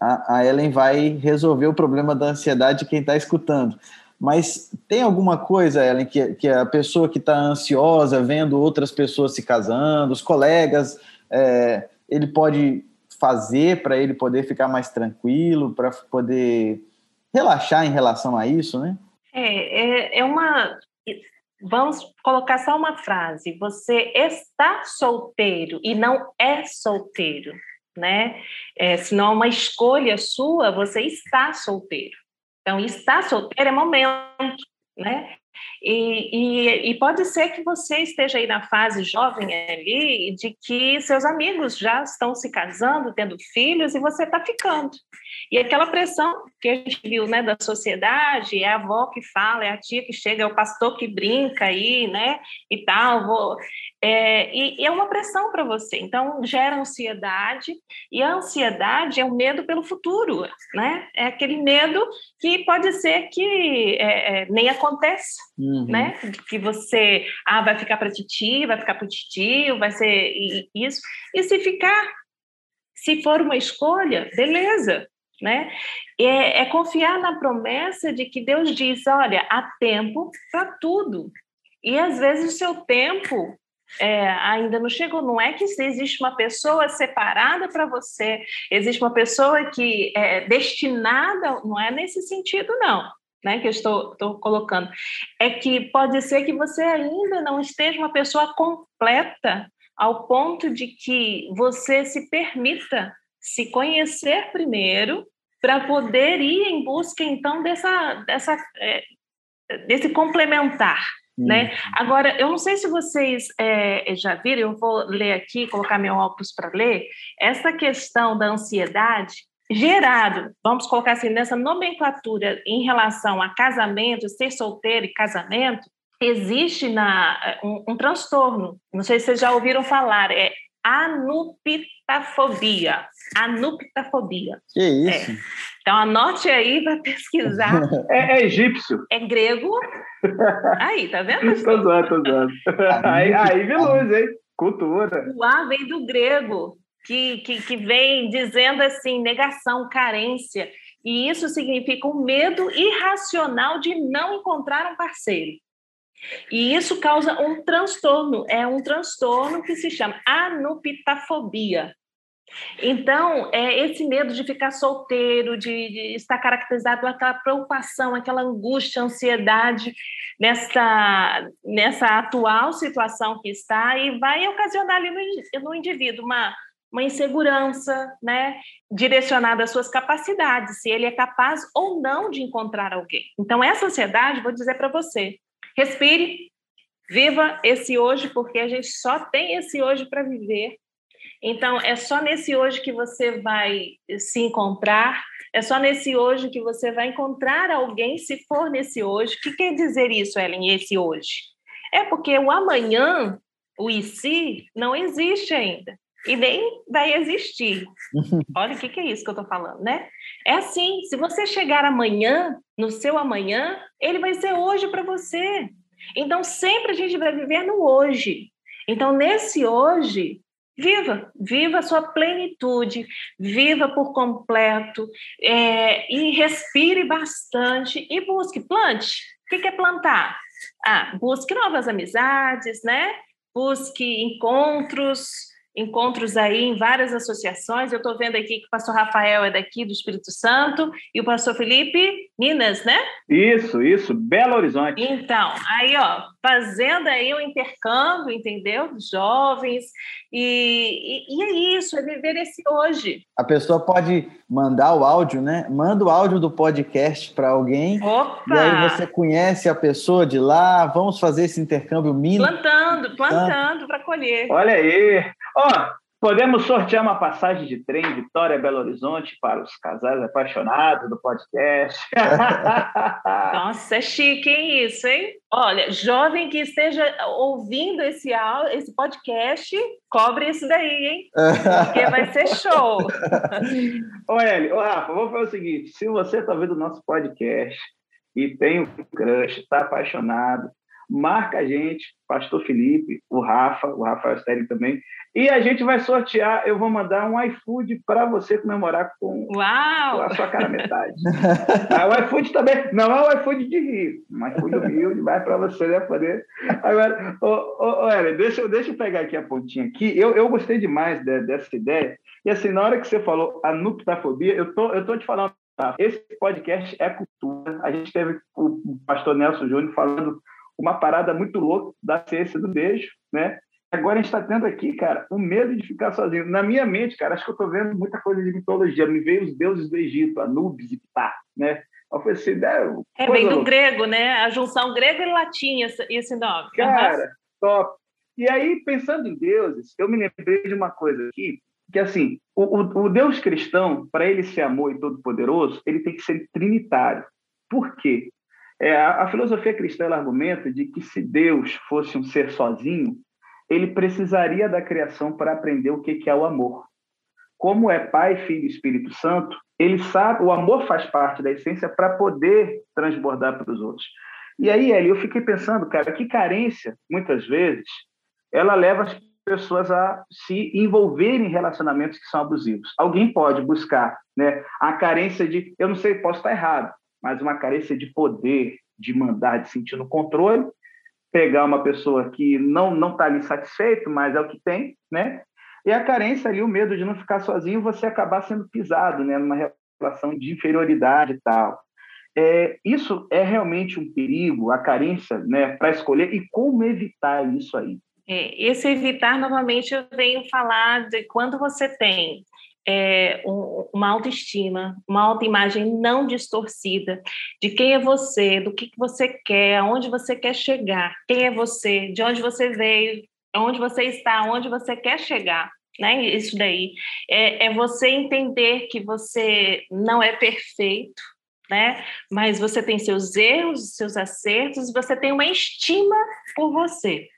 [SPEAKER 1] a, a Ellen vai resolver o problema da ansiedade de quem está escutando. Mas tem alguma coisa, Ellen, que, que a pessoa que está ansiosa, vendo outras pessoas se casando, os colegas, é, ele pode fazer para ele poder ficar mais tranquilo, para poder relaxar em relação a isso, né?
[SPEAKER 3] É, é, é uma Vamos colocar só uma frase. Você está solteiro e não é solteiro, né? É, se não é uma escolha sua, você está solteiro. Então, estar solteiro é momento, né? E, e, e, pode ser que você esteja aí na fase jovem ali de que seus amigos já estão se casando, tendo filhos e você está ficando. E aquela pressão que a gente viu né, da sociedade, é a avó que fala, é a tia que chega, é o pastor que brinca aí, né? E tal, vou, é, e, e, é uma pressão para você. Então, gera ansiedade, e a ansiedade é o medo pelo futuro, né? É aquele medo que pode ser que é, é, nem aconteça, uhum. né? Que você ah, vai ficar para titi, vai ficar para titio, vai ser isso. E se ficar, se for uma escolha, beleza, né? É, é, confiar na promessa de que Deus diz: olha, há tempo para tudo. E às vezes o seu tempo é, ainda não chegou. Não é que existe uma pessoa separada para você, existe uma pessoa que é destinada, não é nesse sentido, não. Né, que eu estou, estou colocando, é que pode ser que você ainda não esteja uma pessoa completa ao ponto de que você se permita se conhecer primeiro para poder ir em busca então dessa, dessa é, desse complementar, né? Uhum. Agora, eu não sei se vocês é, já viram, eu vou ler aqui, colocar meu óculos para ler, essa questão da ansiedade gerado, vamos colocar assim, nessa nomenclatura em relação a casamento, ser solteiro e casamento, existe na, um, um transtorno, não sei se vocês já ouviram falar, é anuptafobia. Anuptafobia.
[SPEAKER 1] Que isso?
[SPEAKER 3] É. Então anote aí para pesquisar.
[SPEAKER 2] É, é, egípcio.
[SPEAKER 3] É grego. Aí, tá vendo?
[SPEAKER 2] tô zoando, tô zoando. Aí, aí vi luz, hein? Cultura.
[SPEAKER 3] O A vem do grego, que, que, que vem dizendo assim, negação, carência. E isso significa um medo irracional de não encontrar um parceiro. E isso causa um transtorno, é um transtorno que se chama anuptafobia. Então, é esse medo de ficar solteiro, de, de estar caracterizado aquela preocupação, aquela angústia, ansiedade nessa, nessa atual situação que está e vai ocasionar ali no, no indivíduo uma, uma insegurança, né, direcionada às suas capacidades, se ele é capaz ou não de encontrar alguém. Então, essa ansiedade, vou dizer para você, respire, viva esse hoje, porque a gente só tem esse hoje para viver Então, é só nesse hoje que você vai se encontrar, é só nesse hoje que você vai encontrar alguém, se for nesse hoje. O que quer dizer isso, Ellen, esse hoje? É porque o amanhã, o e se, não existe ainda. E nem vai existir. Olha o que, que é isso que eu estou falando, né? É assim: se você chegar amanhã, no seu amanhã, ele vai ser hoje para você. Então, sempre a gente vai viver no hoje. Então, nesse hoje, viva, viva a sua plenitude, viva por completo é, e respire bastante e busque, plante. O que é plantar? Ah, busque novas amizades, né? Busque encontros, encontros aí em várias associações. Eu estou vendo aqui que o pastor Rafael é daqui do Espírito Santo e o pastor Felipe, Minas, né?
[SPEAKER 2] Isso, isso, Belo Horizonte.
[SPEAKER 3] Então, aí, ó, fazendo aí um intercâmbio, entendeu? Jovens. E, e, e, é isso, é viver esse hoje.
[SPEAKER 1] A pessoa pode mandar o áudio, né? Manda o áudio do podcast para alguém.
[SPEAKER 3] Opa!
[SPEAKER 1] E aí você conhece a pessoa de lá, vamos fazer esse intercâmbio mínimo.
[SPEAKER 3] Plantando, plantando para colher.
[SPEAKER 2] Olha aí! Ó, podemos sortear uma passagem de trem Vitória Belo Horizonte para os casais apaixonados do podcast.
[SPEAKER 3] Nossa, é chique, hein, isso, hein? Olha, jovem que esteja ouvindo esse, esse podcast, cobre isso daí, hein? Porque vai ser show.
[SPEAKER 2] ô, Eli, ô, Rafa, vamos fazer o seguinte: se você está vendo o nosso podcast e tem um crush, está apaixonado, marca a gente, Pastor Felipe, o Rafa, o Rafael Sterling também, e a gente vai sortear, eu vou mandar um iFood para você comemorar com, com, a sua cara metade. ah, o iFood também, não é o iFood de Rio, um iFood humilde, vai para você né, poder. Agora, ô, ô, ô, Ellen, deixa, deixa eu pegar aqui a pontinha aqui, eu, eu gostei demais de, dessa ideia, e assim, na hora que você falou a nuptafobia, eu tô, eu tô te falando, tá? esse podcast é cultura, a gente teve o pastor Nelson Júnior falando uma parada muito louca da ciência do beijo, né? Agora a gente está tendo aqui, cara, o medo de ficar sozinho. Na minha mente, cara, acho que eu estou vendo muita coisa de mitologia. Me veio os deuses do Egito, Anubis e Ptah, né? Eu falei assim, né,
[SPEAKER 3] é, vem do grego, né? A junção grego e latim, esse nome.
[SPEAKER 2] Cara, uhum. top. E aí, pensando em deuses, eu me lembrei de uma coisa aqui, que assim, o, o, o Deus cristão, para ele ser amor e todo-poderoso, ele tem que ser trinitário. Por quê? É, a, a, filosofia cristã ela argumenta de que se Deus fosse um ser sozinho, ele precisaria da criação para aprender o que é o amor. Como é Pai, Filho e Espírito Santo, ele sabe, o amor faz parte da essência para poder transbordar para os outros. E aí, Eli, eu fiquei pensando, cara, que carência, muitas vezes, ela leva as pessoas a se envolverem em relacionamentos que são abusivos. Alguém pode buscar né, a carência de, eu não sei, posso estar errado, mas uma carência de poder, de mandar, de sentir no controle, pegar uma pessoa que não não está ali satisfeito, mas é o que tem, né? E a carência ali, o medo de não ficar sozinho, você acabar sendo pisado, né? Numa relação de inferioridade e tal. É, isso é realmente um perigo, a carência, né? Para escolher e como evitar isso aí.
[SPEAKER 3] É, esse evitar, novamente, eu venho falar de quando você tem é, um, uma autoestima, uma autoimagem não distorcida de quem é você, do que, que você quer, aonde você quer chegar, quem é você, de onde você veio, onde você está, onde você quer chegar. Né? Isso daí é, é você entender que você não é perfeito, né? Mas você tem seus erros, seus acertos, você tem uma estima por você.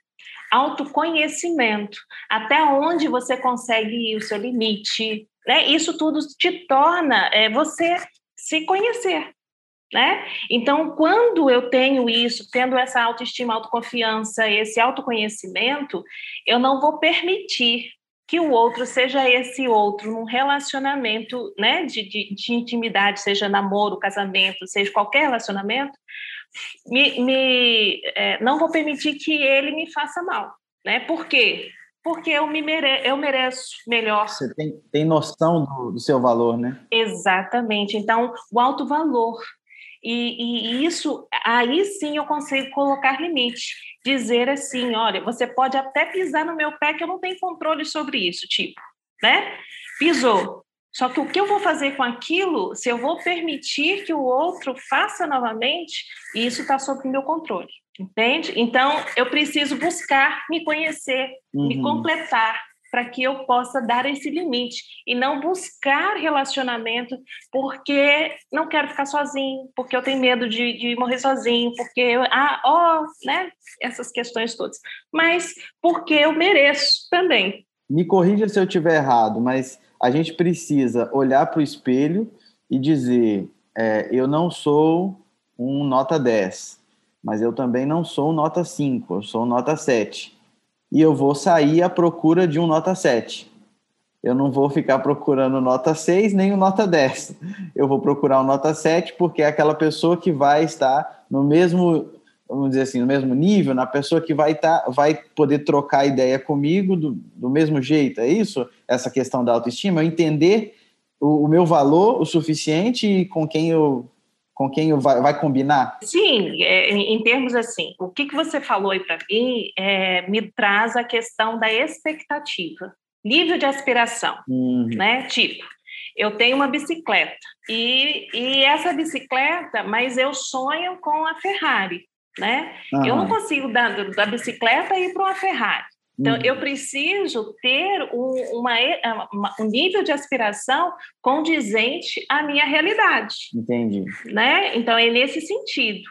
[SPEAKER 3] Autoconhecimento, até onde você consegue ir, o seu limite, né? Isso tudo te torna é, você se conhecer. Né? Então, quando eu tenho isso, tendo essa autoestima, autoconfiança, esse autoconhecimento, eu não vou permitir que o outro seja esse outro num relacionamento né, de, de, de intimidade, seja namoro, casamento, seja qualquer relacionamento, me, me é, não vou permitir que ele me faça mal. Né? Por quê? Porque eu me mere... eu mereço melhor.
[SPEAKER 1] Você tem, tem noção do, do seu valor, né?
[SPEAKER 3] Exatamente. Então, o alto valor. E, e, isso, aí sim eu consigo colocar limite. Dizer assim, olha, você pode até pisar no meu pé que eu não tenho controle sobre isso, tipo, né? Pisou. Só que o que eu vou fazer com aquilo, se eu vou permitir que o outro faça novamente, isso está sob meu controle. Entende? Então, eu preciso buscar me conhecer, uhum. me completar, para que eu possa dar esse limite e não buscar relacionamento porque não quero ficar sozinho, porque eu tenho medo de, de morrer sozinho, porque eu, ah, ó, oh, né, essas questões todas, mas porque eu mereço também.
[SPEAKER 1] Me corrija se eu estiver errado, mas a gente precisa olhar para o espelho e dizer: é, eu não sou um nota 10, mas eu também não sou nota 5, eu sou nota 7. E eu vou sair à procura de um nota 7. Eu não vou ficar procurando nota 6 nem o nota 10. Eu vou procurar o nota 7 porque é aquela pessoa que vai estar no mesmo, vamos dizer assim, no mesmo nível, na pessoa que vai estar, vai poder trocar ideia comigo do, do mesmo jeito. É isso? Essa questão da autoestima, eu entender o, o meu valor o suficiente e com quem eu com quem vai, vai combinar?
[SPEAKER 3] Sim, é, em termos assim, o que, que você falou aí para mim é, me traz a questão da expectativa, nível de aspiração, uhum. né? Tipo, eu tenho uma bicicleta e, e essa bicicleta, mas eu sonho com a Ferrari, né? Uhum. Eu não consigo da, da bicicleta ir para uma Ferrari. Então, eu uhum. preciso ter um, uma, uma, um nível de aspiração condizente à minha realidade.
[SPEAKER 1] Entendi.
[SPEAKER 3] Né? Então, é nesse sentido.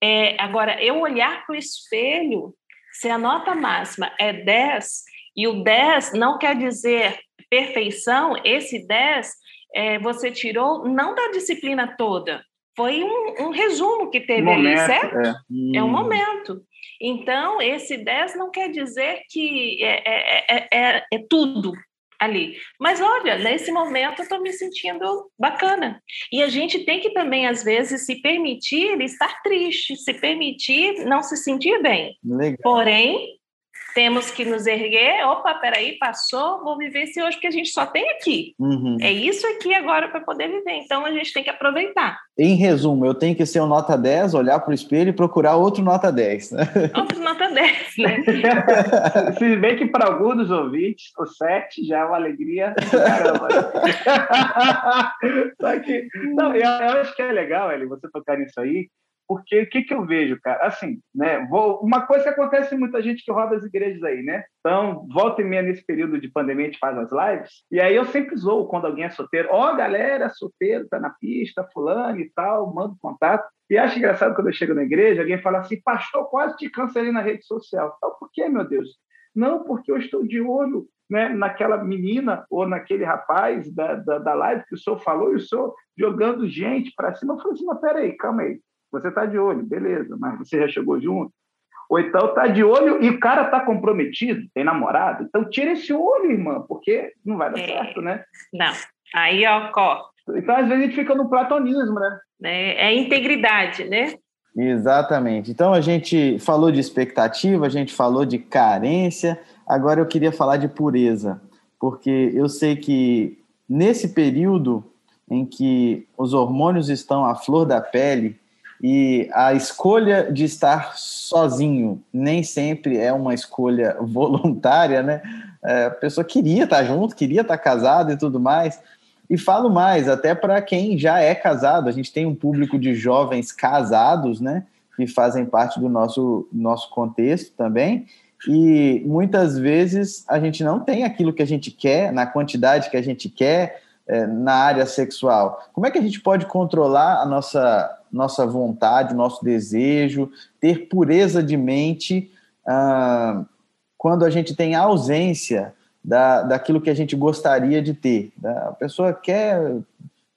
[SPEAKER 3] É, agora, eu olhar para o espelho, se a nota máxima é 10, e o 10 não quer dizer perfeição, esse 10 é, você tirou não da disciplina toda, foi um, um resumo que teve momento, ali, certo? É. é um hum. momento. Então, esse 10 não quer dizer que é, é, é, é tudo ali. Mas olha, nesse momento eu estou me sentindo bacana. E a gente tem que também, às vezes, se permitir estar triste, se permitir não se sentir bem. Legal. Porém, temos que nos erguer. Opa, peraí, passou, vou viver esse hoje, porque a gente só tem aqui. Uhum. É isso aqui agora para poder viver. Então a gente tem que aproveitar.
[SPEAKER 1] Em resumo, eu tenho que ser um nota 10, olhar para o espelho e procurar outro nota 10. Né?
[SPEAKER 3] Outro nota 10, né?
[SPEAKER 2] Se bem que para alguns dos ouvintes, o 7 já é uma alegria caramba. Só que, não, eu, eu acho que é legal, Eli, você tocar nisso aí, porque o que, que eu vejo, cara? Assim, né? Vou, uma coisa que acontece muita gente que roda as igrejas aí, né? Então, volta e meia nesse período de pandemia, a gente faz as lives, e aí eu sempre zoo quando alguém é solteiro. Ó, oh, galera, solteiro, tá na pista, fulano e tal, manda contato. E acho engraçado quando eu chego na igreja, alguém fala assim, pastor, quase te cancelei na rede social. Então, por que, meu Deus? Não, porque eu estou de olho né, naquela menina ou naquele rapaz da, da, da live que o senhor falou e o senhor jogando gente para cima. Eu falei assim, mas peraí, calma aí. Você está de olho, beleza, mas você já chegou junto. Ou então está de olho e o cara está comprometido, tem namorado. Então tira esse olho, irmã, porque não vai dar é. certo, né?
[SPEAKER 3] Não. Aí, ó, corta.
[SPEAKER 2] Então, às vezes, a gente fica no platonismo, né?
[SPEAKER 3] É, é integridade, né?
[SPEAKER 1] Exatamente. Então, a gente falou de expectativa, a gente falou de carência. Agora, eu queria falar de pureza, porque eu sei que nesse período em que os hormônios estão à flor da pele, e a escolha de estar sozinho nem sempre é uma escolha voluntária, né? É, a pessoa queria estar junto, queria estar casado e tudo mais. E falo mais, até para quem já é casado, a gente tem um público de jovens casados, né? Que fazem parte do nosso, nosso contexto também. E muitas vezes a gente não tem aquilo que a gente quer, na quantidade que a gente quer, é, na área sexual. Como é que a gente pode controlar a nossa nossa vontade, nosso desejo, ter pureza de mente ah, quando a gente tem ausência da, daquilo que a gente gostaria de ter. A pessoa quer,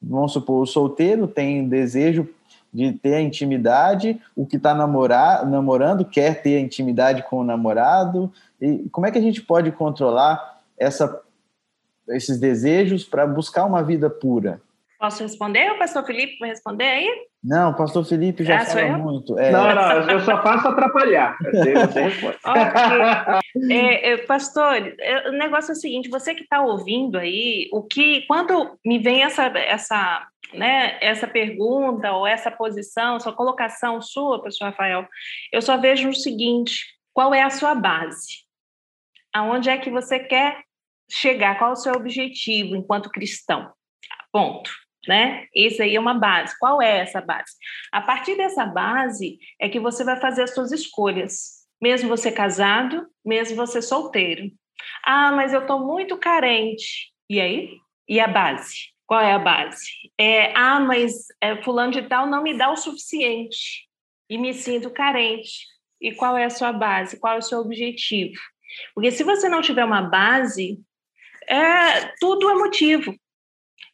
[SPEAKER 1] vamos supor, o solteiro tem desejo de ter a intimidade, o que está namorando quer ter a intimidade com o namorado. E como é que a gente pode controlar essa, esses desejos para buscar uma vida pura?
[SPEAKER 3] Posso responder? O pastor Felipe vai responder aí?
[SPEAKER 1] Não, o pastor Felipe já ah, fala muito.
[SPEAKER 2] É... Não, não, eu só faço atrapalhar.
[SPEAKER 3] é, é, pastor, é, o negócio é o seguinte: você que está ouvindo aí, o que quando me vem essa, essa, né, essa pergunta ou essa posição, essa colocação sua, pastor Rafael, eu só vejo o seguinte: qual é a sua base? Aonde é que você quer chegar? Qual é o seu objetivo enquanto cristão? Ponto né? Isso aí é uma base. Qual é essa base? A partir dessa base é que você vai fazer as suas escolhas, mesmo você casado, mesmo você solteiro. Ah, mas eu estou muito carente. E aí? E a base? Qual é a base? É, ah, mas é, fulano de tal não me dá o suficiente e me sinto carente. E qual é a sua base? Qual é o seu objetivo? Porque se você não tiver uma base, é, tudo é motivo.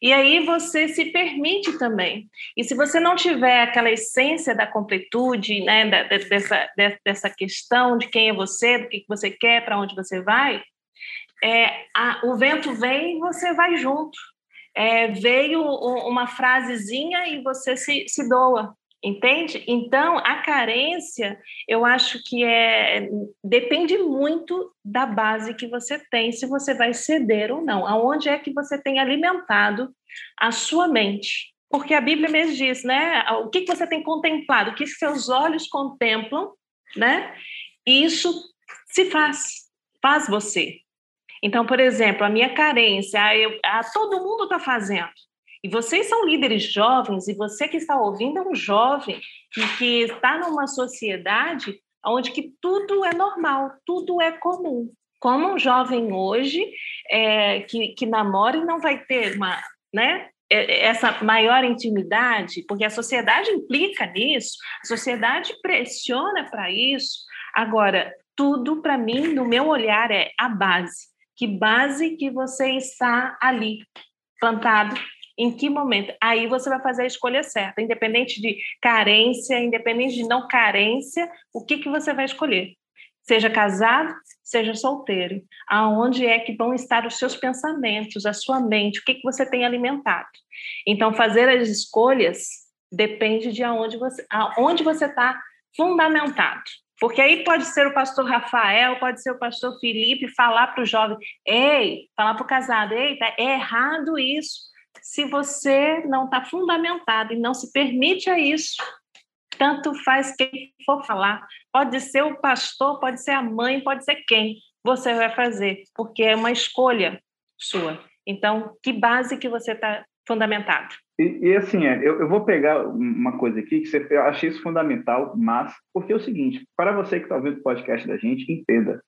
[SPEAKER 3] E aí você se permite também. E se você não tiver aquela essência da completude, né, da, dessa, dessa questão de quem é você, do que você quer, para onde você vai, é, a, o vento vem e você vai junto. É, veio uma frasezinha e você se, se doa. Entende? Então, a carência, eu acho que é depende muito da base que você tem, se você vai ceder ou não. Aonde é que você tem alimentado a sua mente? Porque a Bíblia mesmo diz, né? O que você tem contemplado, o que seus olhos contemplam, né? Isso se faz, faz você. Então, por exemplo, a minha carência, eu, a todo mundo está fazendo. E vocês são líderes jovens, e você que está ouvindo é um jovem que, que está numa sociedade onde que tudo é normal, tudo é comum. Como um jovem hoje é, que, que namora e não vai ter uma, né, é, essa maior intimidade, porque a sociedade implica nisso, a sociedade pressiona para isso. Agora, tudo para mim, no meu olhar, é a base. Que base que você está ali, plantado em que momento? Aí você vai fazer a escolha certa, independente de carência, independente de não carência, o que, que você vai escolher? Seja casado, seja solteiro. Aonde é que vão estar os seus pensamentos, a sua mente, o que, que você tem alimentado? Então, fazer as escolhas depende de aonde você aonde você está fundamentado. Porque aí pode ser o pastor Rafael, pode ser o pastor Felipe falar para o jovem, ei, falar para o casado, ei, tá, é errado isso se você não está fundamentado e não se permite a isso, tanto faz quem for falar. Pode ser o pastor, pode ser a mãe, pode ser quem você vai fazer, porque é uma escolha sua. Então, que base que você está fundamentado?
[SPEAKER 2] E, e assim, é, eu, eu, vou pegar uma coisa aqui que você, eu achei isso fundamental, mas porque é o seguinte, para você que está ouvindo o podcast da gente, entenda,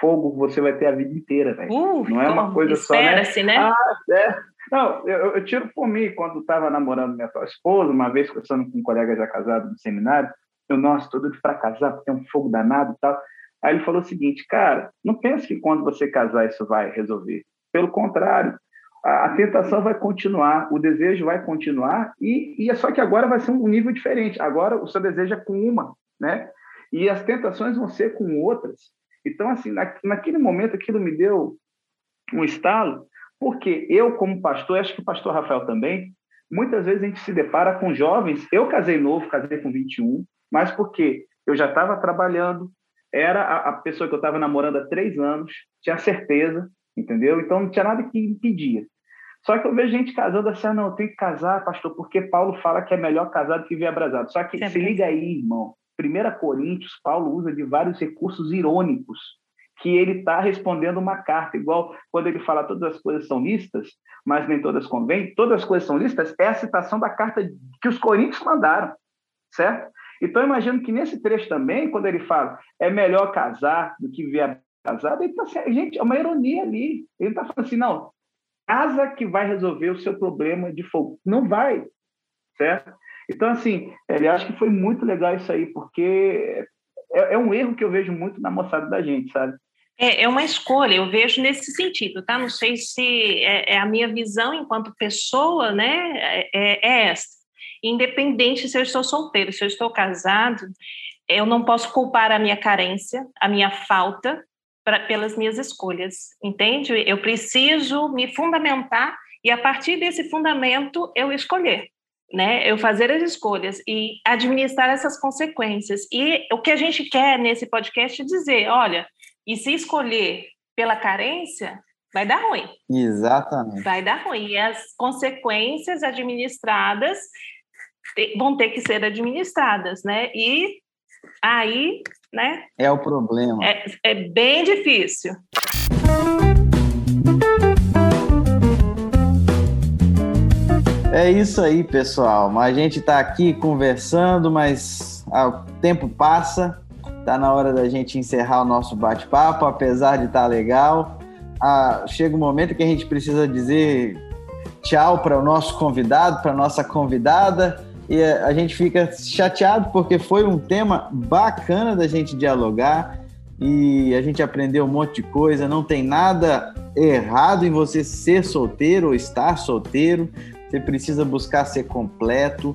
[SPEAKER 2] fogo você vai ter a vida inteira, velho.
[SPEAKER 3] Uh,
[SPEAKER 2] não é uma coisa
[SPEAKER 3] só, né? né?
[SPEAKER 2] Ah, é, não, eu, eu tiro por mim, quando estava namorando minha atual esposa, uma vez conversando com um colega já casado no seminário, eu, nossa, todo para casar, porque é um fogo danado e tal. Aí ele falou o seguinte, cara, não pense que quando você casar isso vai resolver. Pelo contrário, a, a tentação vai continuar, o desejo vai continuar, e, e é só que agora vai ser um nível diferente. Agora o seu desejo é com uma, né? E as tentações vão ser com outras. Então, assim, na, naquele momento aquilo me deu um estalo, porque eu, como pastor, acho que o pastor Rafael também, muitas vezes a gente se depara com jovens. Eu casei novo, casei com 21, mas porque eu já estava trabalhando, era a, a, pessoa que eu estava namorando há três anos, tinha certeza, entendeu? Então não tinha nada que impedia. Só que eu vejo gente casando assim, ah, não, eu tenho que casar, pastor, porque Paulo fala que é melhor casado que vir abrasado. Só que se liga aí, irmão. 1 Coríntios, Paulo usa de vários recursos irônicos que ele está respondendo uma carta, igual quando ele fala todas as coisas são listas, mas nem todas convêm, todas as coisas são listas, é a citação da carta que os coríntios mandaram, certo? Então, imagino que nesse trecho também, quando ele fala é melhor casar do que viver casado, ele está assim, gente, é uma ironia ali. Ele está falando assim, não, casa que vai resolver o seu problema de fogo. Não vai, certo? Então, assim, ele acha que foi muito legal isso aí, porque é, é um erro que eu vejo muito na moçada da gente, sabe?
[SPEAKER 3] É, é uma escolha, eu vejo nesse sentido, tá? Não sei se é, é a minha visão enquanto pessoa, né? É, é, é essa. Independente se eu estou solteiro, se eu estou casado, eu não posso culpar a minha carência, a minha falta, pra, pelas minhas escolhas, entende? Eu preciso me fundamentar e, a partir desse fundamento, eu escolher. Né, eu fazer as escolhas e administrar essas consequências. E o que a gente quer nesse podcast é dizer: olha, e se escolher pela carência, vai dar ruim.
[SPEAKER 1] Exatamente.
[SPEAKER 3] Vai dar ruim. E as consequências administradas vão ter que ser administradas, né? E aí, né?
[SPEAKER 1] É o problema.
[SPEAKER 3] É, é bem difícil.
[SPEAKER 1] É isso aí, pessoal. A gente está aqui conversando, mas o tempo passa Tá na hora da gente encerrar o nosso bate-papo, apesar de estar tá legal. a, chega um momento que a gente precisa dizer tchau para o nosso convidado, para nossa convidada, e a gente fica chateado porque foi um tema bacana da gente dialogar e a gente aprendeu um monte de coisa. Não tem nada errado em você ser solteiro ou estar solteiro. Você precisa buscar ser completo,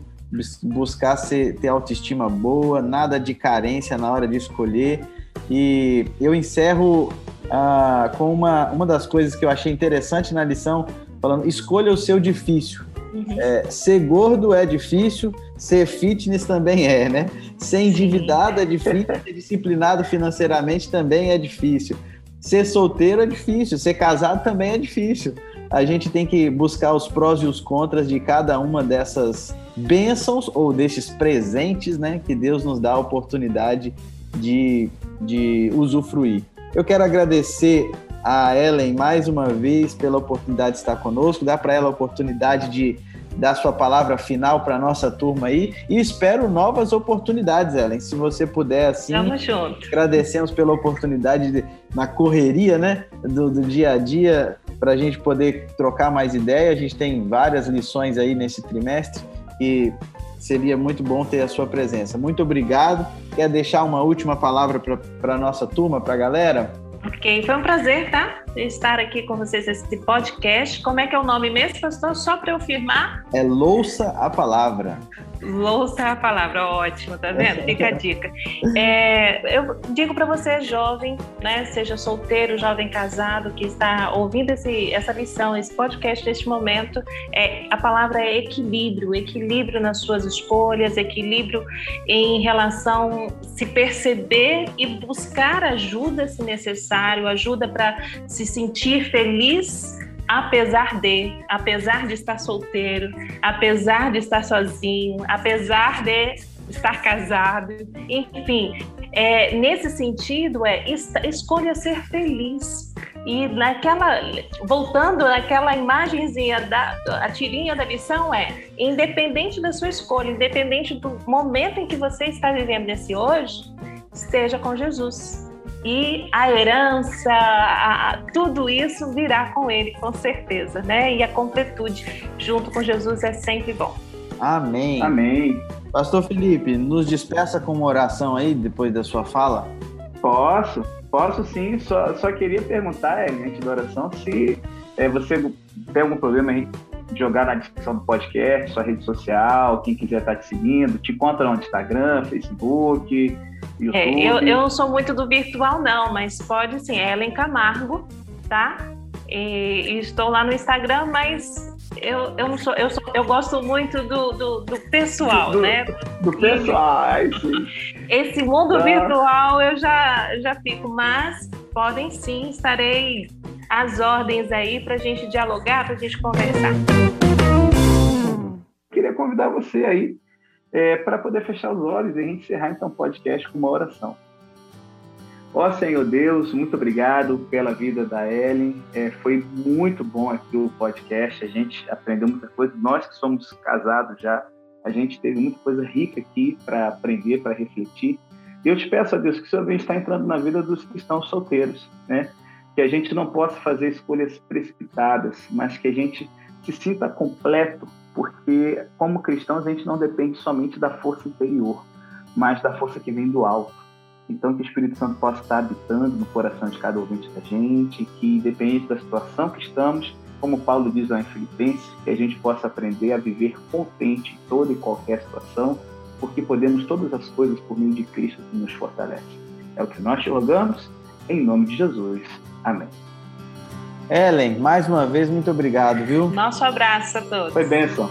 [SPEAKER 1] buscar ser, ter autoestima boa, nada de carência na hora de escolher. E eu encerro ah, com uma, uma das coisas que eu achei interessante na lição, falando: escolha o seu difícil. Uhum. É, ser gordo é difícil, ser fitness também é, né? Ser endividado é difícil, ser disciplinado financeiramente também é difícil. Ser solteiro é difícil, ser casado também é difícil. A gente tem que buscar os prós e os contras de cada uma dessas bênçãos ou desses presentes, né? Que Deus nos dá a oportunidade de, de usufruir. Eu quero agradecer a Ellen mais uma vez pela oportunidade de estar conosco, dar para ela a oportunidade de dar sua palavra final para nossa turma aí e espero novas oportunidades, Ellen. Se você puder assim,
[SPEAKER 3] Tamo junto.
[SPEAKER 1] agradecemos pela oportunidade de, na correria, né, do, do dia a dia para a gente poder trocar mais ideia. A gente tem várias lições aí nesse trimestre e seria muito bom ter a sua presença. Muito obrigado. Quer deixar uma última palavra para a nossa turma, para a galera?
[SPEAKER 3] Ok, foi um prazer, tá? Estar aqui com vocês nesse podcast. Como é que é o nome mesmo, pastor? Só para eu firmar?
[SPEAKER 1] É Louça a Palavra.
[SPEAKER 3] Louça a palavra, ótimo, tá vendo? Fica a dica. É, eu digo para você, jovem, né, seja solteiro, jovem casado, que está ouvindo esse, essa lição, esse podcast neste momento, é, a palavra é equilíbrio, equilíbrio nas suas escolhas, equilíbrio em relação se perceber e buscar ajuda se necessário, ajuda para se sentir feliz apesar de, apesar de estar solteiro, apesar de estar sozinho, apesar de estar casado, enfim, é, nesse sentido é escolha ser feliz. E naquela voltando naquela imagenzinha da a tirinha da lição é independente da sua escolha, independente do momento em que você está vivendo nesse hoje, esteja com Jesus e a herança, a, a, tudo isso virá com ele, com certeza, né? E a completude junto com Jesus é sempre bom.
[SPEAKER 1] Amém.
[SPEAKER 2] Amém.
[SPEAKER 1] Pastor Felipe, nos despeça com uma oração aí depois da sua fala.
[SPEAKER 2] Posso, posso sim. Só, só queria perguntar, antes da oração, se é, você tem algum problema aí de jogar na descrição do podcast, sua rede social, quem quiser estar te seguindo, te encontra no Instagram, Facebook, YouTube.
[SPEAKER 3] É, eu, eu não sou muito do virtual, não, mas pode sim, é Ellen Camargo, tá? E, e, estou lá no Instagram, mas eu, eu não sou, eu, sou, eu gosto muito do, do, do pessoal,
[SPEAKER 2] do,
[SPEAKER 3] né?
[SPEAKER 2] Do, pessoal,
[SPEAKER 3] Esse mundo tá. virtual eu já, já fico, mas podem sim, estarei às ordens aí para a gente dialogar, para a gente conversar.
[SPEAKER 2] Queria convidar você aí é, para poder fechar os olhos e a gente encerrar então o podcast com uma oração. Ó Senhor Deus, muito obrigado pela vida da Ellen. É, foi muito bom aqui o podcast. A gente aprendeu muita coisa. Nós que somos casados já, a gente teve muita coisa rica aqui para aprender, para refletir. E eu te peço a Deus que o Senhor venha estar entrando na vida dos cristãos solteiros, né? Que a gente não possa fazer escolhas precipitadas, mas que a gente se sinta completo porque como cristãos a gente não depende somente da força interior, mas da força que vem do alto. Então que o Espírito Santo possa estar habitando no coração de cada ouvinte da gente, que independente da situação que estamos, como Paulo diz lá em Filipenses, que a gente possa aprender a viver contente em toda e qualquer situação, porque podemos todas as coisas por meio de Cristo que nos fortalece. É o que nós te rogamos, em nome de Jesus. Amém.
[SPEAKER 1] Ellen, mais uma vez, muito obrigado, viu?
[SPEAKER 3] Nosso abraço a todos.
[SPEAKER 2] Foi bênção.